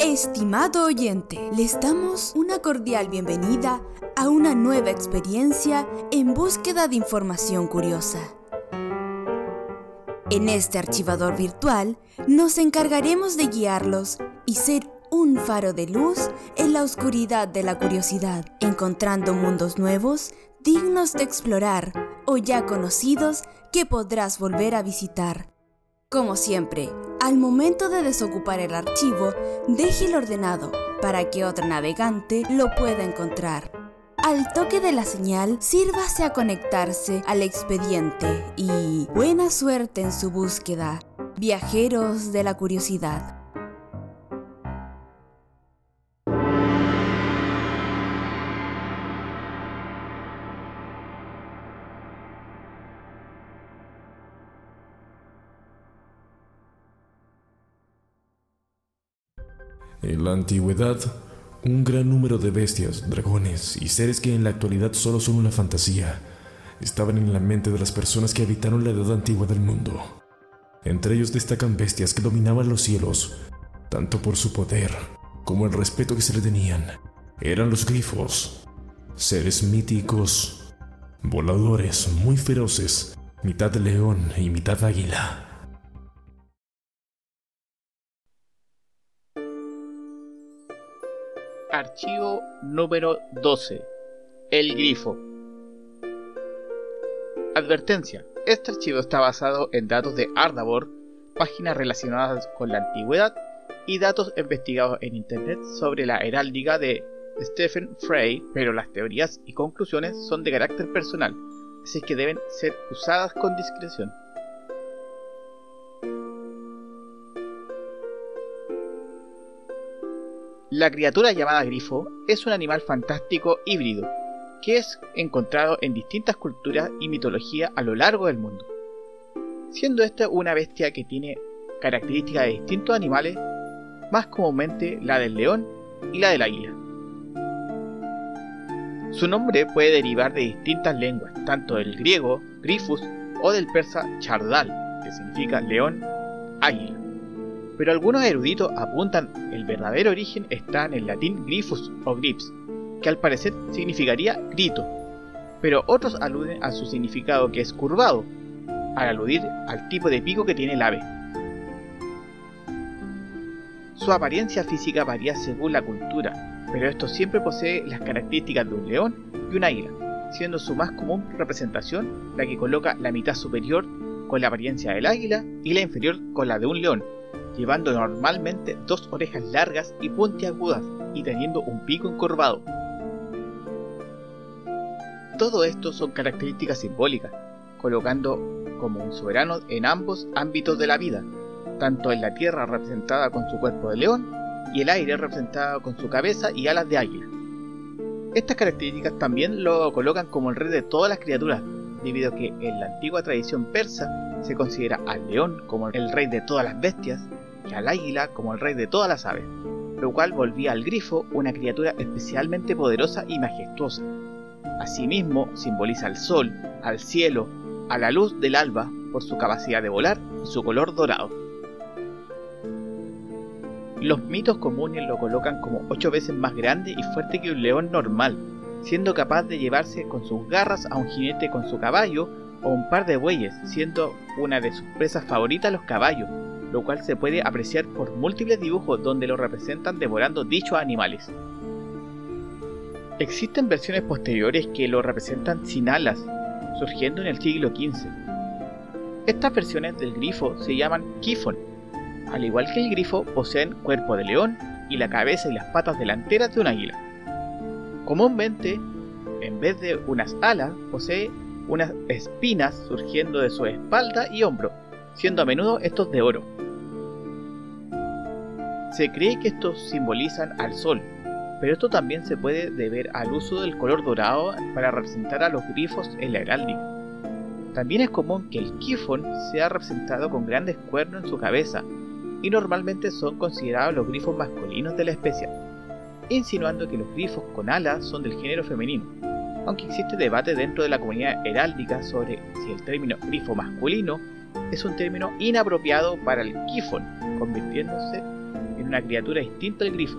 Estimado oyente, les damos una cordial bienvenida a una nueva experiencia en búsqueda de información curiosa. En este archivador virtual nos encargaremos de guiarlos y ser un faro de luz en la oscuridad de la curiosidad, encontrando mundos nuevos dignos de explorar o ya conocidos que podrás volver a visitar. Como siempre, al momento de desocupar el archivo, déjelo ordenado para que otro navegante lo pueda encontrar. Al toque de la señal, sírvase a conectarse al expediente y buena suerte en su búsqueda, viajeros de la curiosidad. En la antigüedad, un gran número de bestias, dragones y seres que en la actualidad solo son una fantasía, estaban en la mente de las personas que habitaron la edad antigua del mundo. Entre ellos destacan bestias que dominaban los cielos, tanto por su poder como el respeto que se le tenían. Eran los grifos, seres míticos, voladores muy feroces, mitad león y mitad águila. Archivo número 12. El grifo. Advertencia. Este archivo está basado en datos de Ardabor, páginas relacionadas con la antigüedad y datos investigados en Internet sobre la heráldica de Stephen Frey, pero las teorías y conclusiones son de carácter personal, así que deben ser usadas con discreción. La criatura llamada grifo es un animal fantástico híbrido que es encontrado en distintas culturas y mitologías a lo largo del mundo, siendo esta una bestia que tiene características de distintos animales, más comúnmente la del león y la del águila. Su nombre puede derivar de distintas lenguas, tanto del griego, grifus, o del persa chardal, que significa león, águila pero algunos eruditos apuntan el verdadero origen está en el latín grifus o grips, que al parecer significaría grito, pero otros aluden a su significado que es curvado, al aludir al tipo de pico que tiene el ave. Su apariencia física varía según la cultura, pero esto siempre posee las características de un león y un águila, siendo su más común representación la que coloca la mitad superior con la apariencia del águila y la inferior con la de un león, llevando normalmente dos orejas largas y puntiagudas y teniendo un pico encorvado. Todo esto son características simbólicas, colocando como un soberano en ambos ámbitos de la vida, tanto en la tierra representada con su cuerpo de león y el aire representado con su cabeza y alas de águila. Estas características también lo colocan como el rey de todas las criaturas, debido a que en la antigua tradición persa se considera al león como el rey de todas las bestias y al águila como el rey de todas las aves, lo cual volvía al grifo una criatura especialmente poderosa y majestuosa. Asimismo, simboliza al sol, al cielo, a la luz del alba por su capacidad de volar y su color dorado. Los mitos comunes lo colocan como ocho veces más grande y fuerte que un león normal, siendo capaz de llevarse con sus garras a un jinete con su caballo o un par de bueyes, siendo una de sus presas favoritas los caballos, lo cual se puede apreciar por múltiples dibujos donde lo representan devorando dichos animales. Existen versiones posteriores que lo representan sin alas, surgiendo en el siglo XV. Estas versiones del grifo se llaman kifon. Al igual que el grifo, poseen cuerpo de león y la cabeza y las patas delanteras de un águila. Comúnmente, en vez de unas alas, posee unas espinas surgiendo de su espalda y hombro, siendo a menudo estos de oro. Se cree que estos simbolizan al sol, pero esto también se puede deber al uso del color dorado para representar a los grifos en la heráldica. También es común que el kifon sea representado con grandes cuernos en su cabeza, y normalmente son considerados los grifos masculinos de la especie, insinuando que los grifos con alas son del género femenino, aunque existe debate dentro de la comunidad heráldica sobre si el término grifo masculino es un término inapropiado para el kifon, convirtiéndose en una criatura distinta al grifo.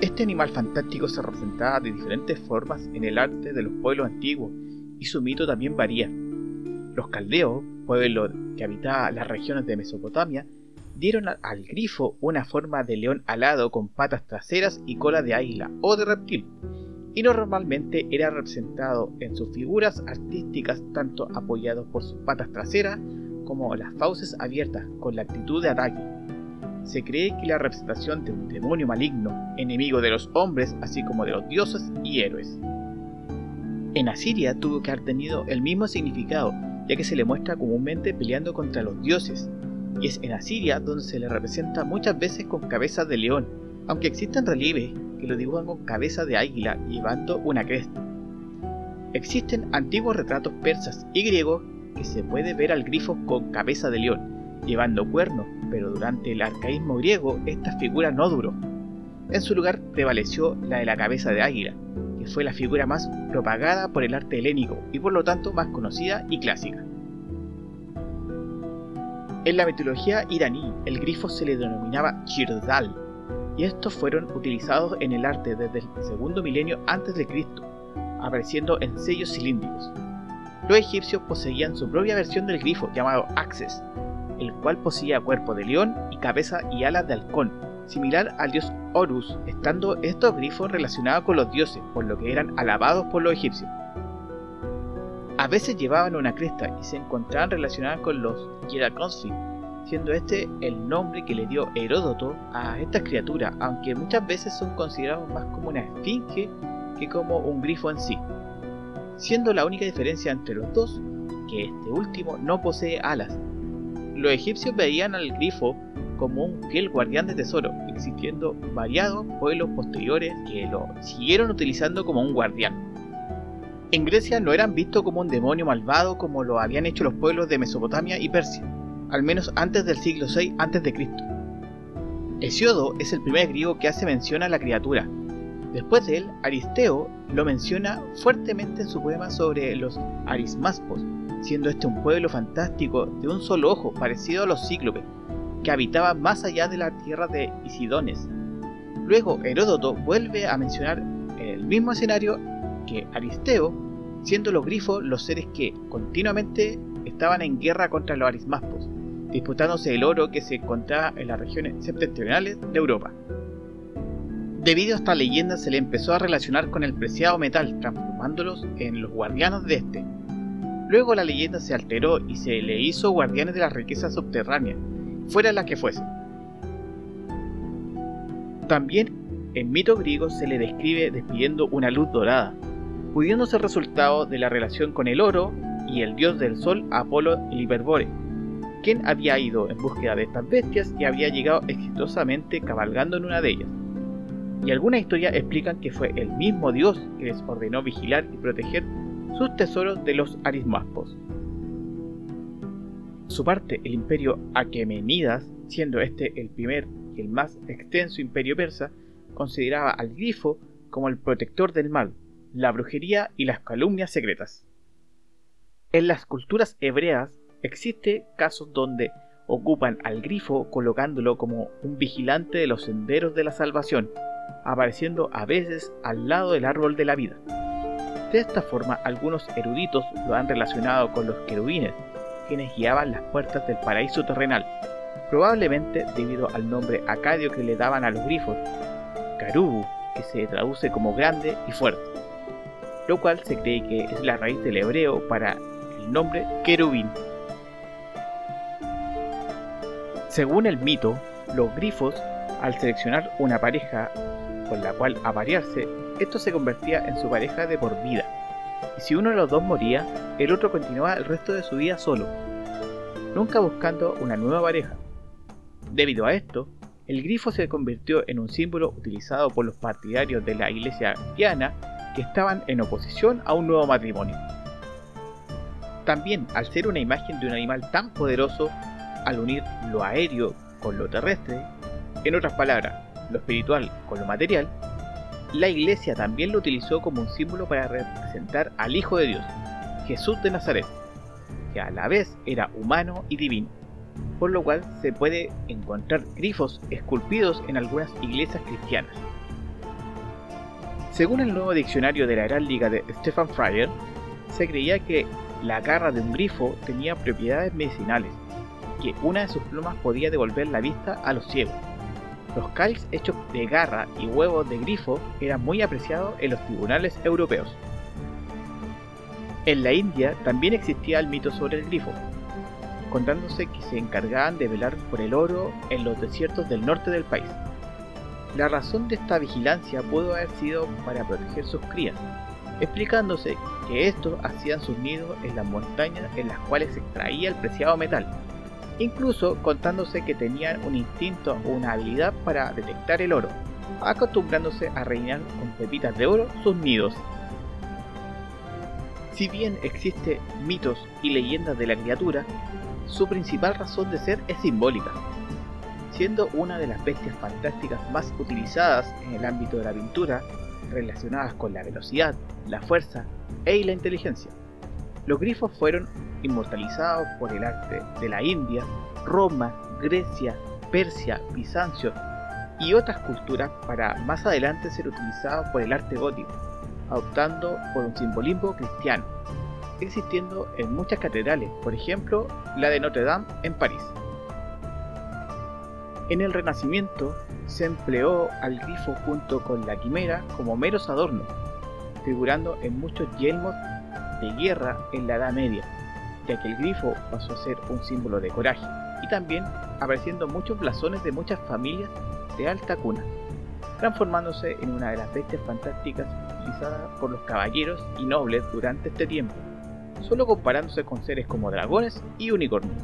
Este animal fantástico se representaba de diferentes formas en el arte de los pueblos antiguos y su mito también varía. Los caldeos, pueblo que habitaba las regiones de Mesopotamia, dieron al grifo una forma de león alado con patas traseras y cola de águila o de reptil, y normalmente era representado en sus figuras artísticas tanto apoyados por sus patas traseras como las fauces abiertas con la actitud de ataque se cree que la representación de un demonio maligno, enemigo de los hombres así como de los dioses y héroes. En Asiria tuvo que haber tenido el mismo significado, ya que se le muestra comúnmente peleando contra los dioses, y es en Asiria donde se le representa muchas veces con cabeza de león, aunque existen relieves que lo dibujan con cabeza de águila llevando una cresta. Existen antiguos retratos persas y griegos que se puede ver al grifo con cabeza de león, llevando cuernos, pero durante el arcaísmo griego esta figura no duró. En su lugar prevaleció la de la cabeza de águila, fue la figura más propagada por el arte helénico y por lo tanto más conocida y clásica. En la mitología iraní, el grifo se le denominaba Chirdal, y estos fueron utilizados en el arte desde el segundo milenio antes de Cristo, apareciendo en sellos cilíndricos. Los egipcios poseían su propia versión del grifo llamado Axes, el cual poseía cuerpo de león y cabeza y alas de halcón, similar al dios Horus, estando estos grifos relacionados con los dioses, por lo que eran alabados por los egipcios. A veces llevaban una cresta y se encontraban relacionadas con los Hierakonsi, siendo este el nombre que le dio Heródoto a estas criaturas, aunque muchas veces son considerados más como una esfinge que como un grifo en sí. Siendo la única diferencia entre los dos que este último no posee alas, los egipcios veían al grifo como un fiel guardián de tesoro, existiendo variados pueblos posteriores que lo siguieron utilizando como un guardián. En Grecia no eran vistos como un demonio malvado como lo habían hecho los pueblos de Mesopotamia y Persia, al menos antes del siglo VI a.C. Hesiodo es el primer griego que hace mención a la criatura. Después de él, Aristeo lo menciona fuertemente en su poema sobre los arismaspos, siendo este un pueblo fantástico de un solo ojo, parecido a los cíclopes, que habitaban más allá de la tierra de Isidones. Luego Heródoto vuelve a mencionar en el mismo escenario que Aristeo, siendo los grifos los seres que continuamente estaban en guerra contra los arismaspos, disputándose el oro que se encontraba en las regiones septentrionales de Europa. Debido a esta leyenda se le empezó a relacionar con el preciado metal, transformándolos en los guardianos de este, Luego la leyenda se alteró y se le hizo guardianes de las riquezas subterráneas, fuera la que fuese. También en mito griego se le describe despidiendo una luz dorada, pudiendo ser resultado de la relación con el oro y el dios del sol Apolo Liberbore, quien había ido en búsqueda de estas bestias y había llegado exitosamente cabalgando en una de ellas. Y algunas historias explican que fue el mismo dios que les ordenó vigilar y proteger sus tesoros de los arismaspos. Su parte, el imperio Aquemenidas, siendo este el primer y el más extenso imperio persa, consideraba al grifo como el protector del mal, la brujería y las calumnias secretas. En las culturas hebreas existe casos donde ocupan al grifo colocándolo como un vigilante de los senderos de la salvación, apareciendo a veces al lado del árbol de la vida. De esta forma, algunos eruditos lo han relacionado con los querubines, quienes guiaban las puertas del paraíso terrenal, probablemente debido al nombre acadio que le daban a los grifos, Karubu, que se traduce como grande y fuerte, lo cual se cree que es la raíz del hebreo para el nombre querubín. Según el mito, los grifos, al seleccionar una pareja con la cual aparearse, esto se convertía en su pareja de por vida. Y si uno de los dos moría, el otro continuaba el resto de su vida solo, nunca buscando una nueva pareja. Debido a esto, el grifo se convirtió en un símbolo utilizado por los partidarios de la iglesia cristiana que estaban en oposición a un nuevo matrimonio. También, al ser una imagen de un animal tan poderoso, al unir lo aéreo con lo terrestre, en otras palabras, lo espiritual con lo material, la iglesia también lo utilizó como un símbolo para representar al Hijo de Dios, Jesús de Nazaret, que a la vez era humano y divino, por lo cual se puede encontrar grifos esculpidos en algunas iglesias cristianas. Según el nuevo diccionario de la heráldica de Stefan Fryer, se creía que la garra de un grifo tenía propiedades medicinales, que una de sus plumas podía devolver la vista a los ciegos. Los cáliz hechos de garra y huevos de grifo eran muy apreciados en los tribunales europeos. En la India también existía el mito sobre el grifo, contándose que se encargaban de velar por el oro en los desiertos del norte del país. La razón de esta vigilancia pudo haber sido para proteger sus crías, explicándose que estos hacían sus nidos en las montañas en las cuales se extraía el preciado metal, incluso contándose que tenían un instinto o una habilidad para detectar el oro, acostumbrándose a reinar con pepitas de oro sus nidos. Si bien existen mitos y leyendas de la criatura, su principal razón de ser es simbólica, siendo una de las bestias fantásticas más utilizadas en el ámbito de la pintura, relacionadas con la velocidad, la fuerza e la inteligencia. Los grifos fueron inmortalizados por el arte de la India, Roma, Grecia, Persia, Bizancio y otras culturas para más adelante ser utilizados por el arte gótico, adoptando por un simbolismo cristiano, existiendo en muchas catedrales, por ejemplo la de Notre Dame en París. En el Renacimiento se empleó al grifo junto con la quimera como meros adornos, figurando en muchos yelmos de guerra en la Edad Media, ya que el grifo pasó a ser un símbolo de coraje, y también apareciendo muchos blasones de muchas familias de alta cuna, transformándose en una de las bestias fantásticas utilizadas por los caballeros y nobles durante este tiempo, solo comparándose con seres como dragones y unicornios.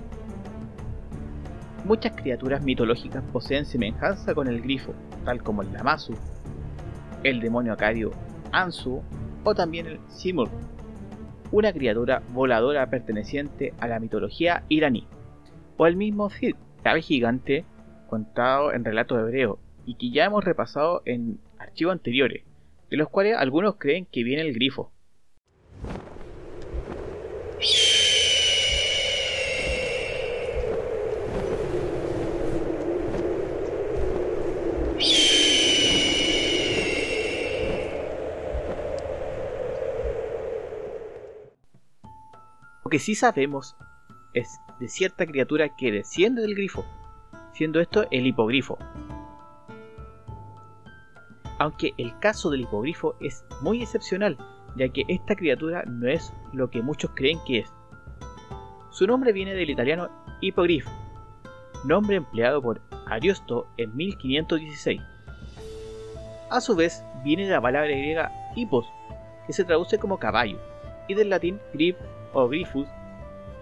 Muchas criaturas mitológicas poseen semejanza con el grifo, tal como el Lamasu, el demonio acadio Ansu o también el Simur, una criatura voladora perteneciente a la mitología iraní, o el mismo Cid, ave gigante contado en relatos hebreos y que ya hemos repasado en archivos anteriores, de los cuales algunos creen que viene el grifo. Lo que sí sabemos es de cierta criatura que desciende del grifo, siendo esto el hipogrifo. Aunque el caso del hipogrifo es muy excepcional, ya que esta criatura no es lo que muchos creen que es. Su nombre viene del italiano hipogrifo, nombre empleado por Ariosto en 1516. A su vez, viene de la palabra griega hippos, que se traduce como caballo, y del latín grip o Grifus,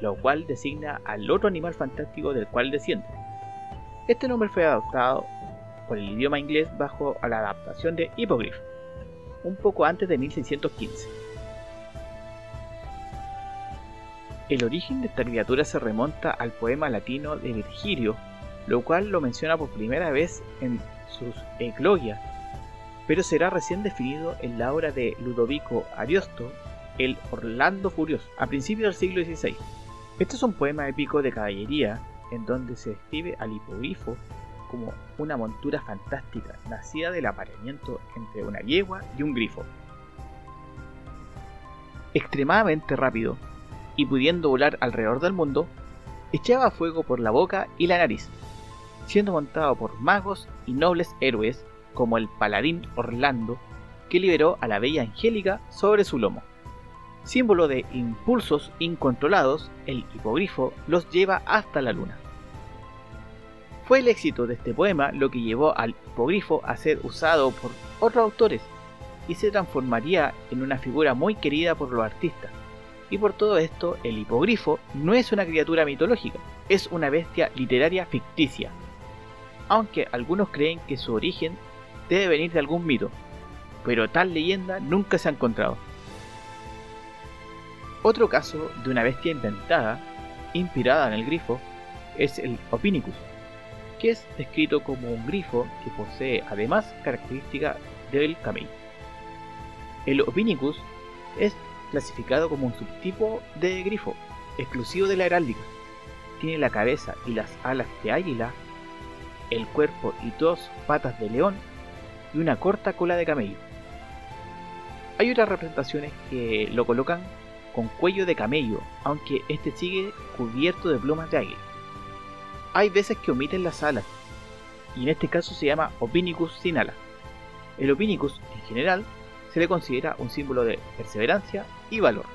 lo cual designa al otro animal fantástico del cual desciende. Este nombre fue adoptado por el idioma inglés bajo la adaptación de Hippogriff, un poco antes de 1615. El origen de esta criatura se remonta al poema latino de Virgilio, lo cual lo menciona por primera vez en sus Eclogias, pero será recién definido en la obra de Ludovico Ariosto el Orlando Furioso, a principios del siglo XVI. Este es un poema épico de caballería en donde se describe al hipogrifo como una montura fantástica nacida del apareamiento entre una yegua y un grifo. Extremadamente rápido y pudiendo volar alrededor del mundo, echaba fuego por la boca y la nariz, siendo montado por magos y nobles héroes como el paladín Orlando, que liberó a la bella Angélica sobre su lomo. Símbolo de impulsos incontrolados, el hipogrifo los lleva hasta la luna. Fue el éxito de este poema lo que llevó al hipogrifo a ser usado por otros autores y se transformaría en una figura muy querida por los artistas. Y por todo esto, el hipogrifo no es una criatura mitológica, es una bestia literaria ficticia. Aunque algunos creen que su origen debe venir de algún mito, pero tal leyenda nunca se ha encontrado. Otro caso de una bestia inventada, inspirada en el grifo, es el Opinicus, que es descrito como un grifo que posee además características del camello. El Opinicus es clasificado como un subtipo de grifo, exclusivo de la heráldica. Tiene la cabeza y las alas de águila, el cuerpo y dos patas de león y una corta cola de camello. Hay otras representaciones que lo colocan con cuello de camello, aunque este sigue cubierto de plumas de águila. Hay veces que omiten las alas, y en este caso se llama Opinicus sin alas. El Opinicus, en general, se le considera un símbolo de perseverancia y valor.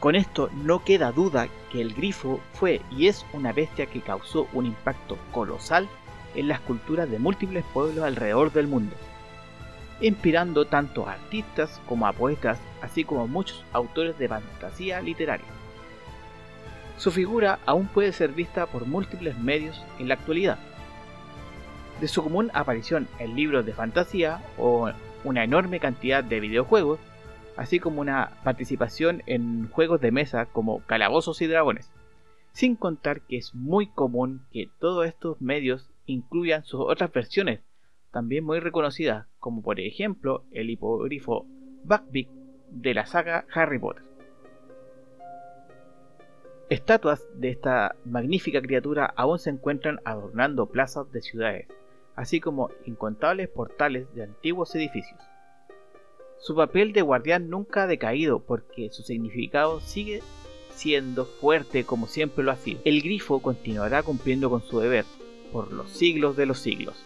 Con esto no queda duda que el grifo fue y es una bestia que causó un impacto colosal en las culturas de múltiples pueblos alrededor del mundo, inspirando tanto a artistas como a poetas, así como a muchos autores de fantasía literaria. Su figura aún puede ser vista por múltiples medios en la actualidad, de su común aparición en libros de fantasía o una enorme cantidad de videojuegos, así como una participación en juegos de mesa como Calabozos y Dragones. Sin contar que es muy común que todos estos medios incluyan sus otras versiones, también muy reconocidas, como por ejemplo el hipogrifo Buckbeak de la saga Harry Potter. Estatuas de esta magnífica criatura aún se encuentran adornando plazas de ciudades, así como incontables portales de antiguos edificios. Su papel de guardián nunca ha decaído porque su significado sigue siendo fuerte como siempre lo ha sido. El grifo continuará cumpliendo con su deber por los siglos de los siglos.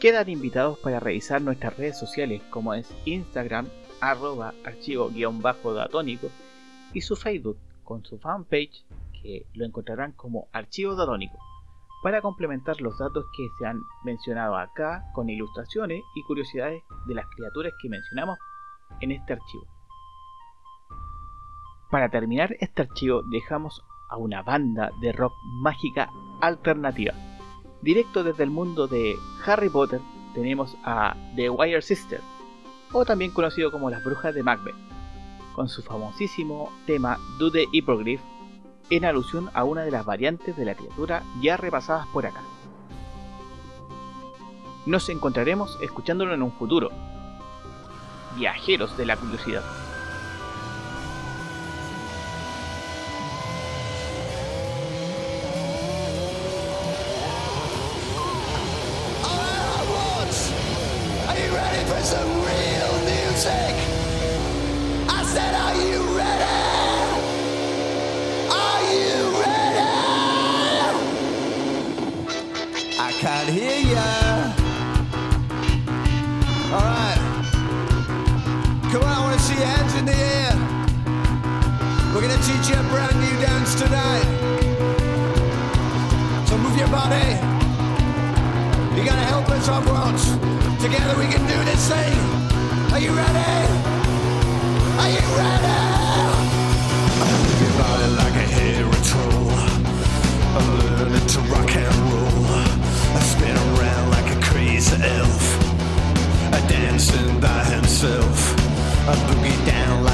Quedan invitados para revisar nuestras redes sociales como es Instagram arroba archivo-datónico y su Facebook con su fanpage que lo encontrarán como archivo datónico para complementar los datos que se han mencionado acá con ilustraciones y curiosidades de las criaturas que mencionamos en este archivo. Para terminar este archivo dejamos a una banda de rock mágica alternativa. Directo desde el mundo de Harry Potter tenemos a The Wire Sister, o también conocido como las brujas de Macbeth, con su famosísimo tema Do the Hippogriff en alusión a una de las variantes de la criatura ya repasadas por acá. Nos encontraremos escuchándolo en un futuro. Viajeros de la curiosidad. Boogie down